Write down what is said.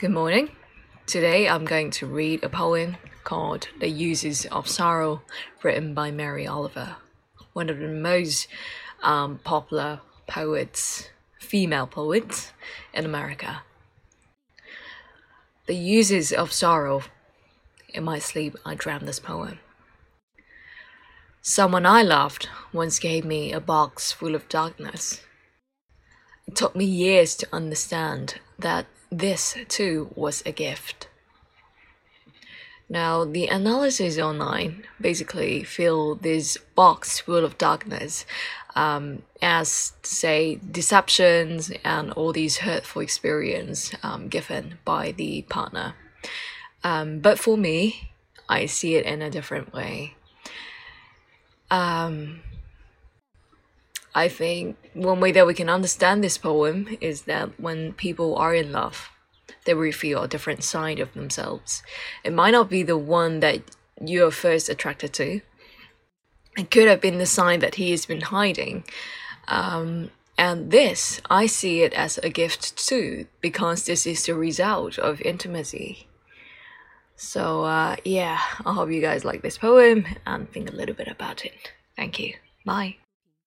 Good morning. Today I'm going to read a poem called The Uses of Sorrow, written by Mary Oliver, one of the most um, popular poets, female poets in America. The Uses of Sorrow. In my sleep, I dreamt this poem. Someone I loved once gave me a box full of darkness. It took me years to understand that this too was a gift. Now, the analysis online basically fill this box full of darkness um, as, say, deceptions and all these hurtful experience um, given by the partner. Um, but for me, I see it in a different way. I think one way that we can understand this poem is that when people are in love, they reveal a different side of themselves. It might not be the one that you are first attracted to. It could have been the side that he has been hiding. Um, and this, I see it as a gift too, because this is the result of intimacy. So, uh, yeah, I hope you guys like this poem and think a little bit about it. Thank you. Bye.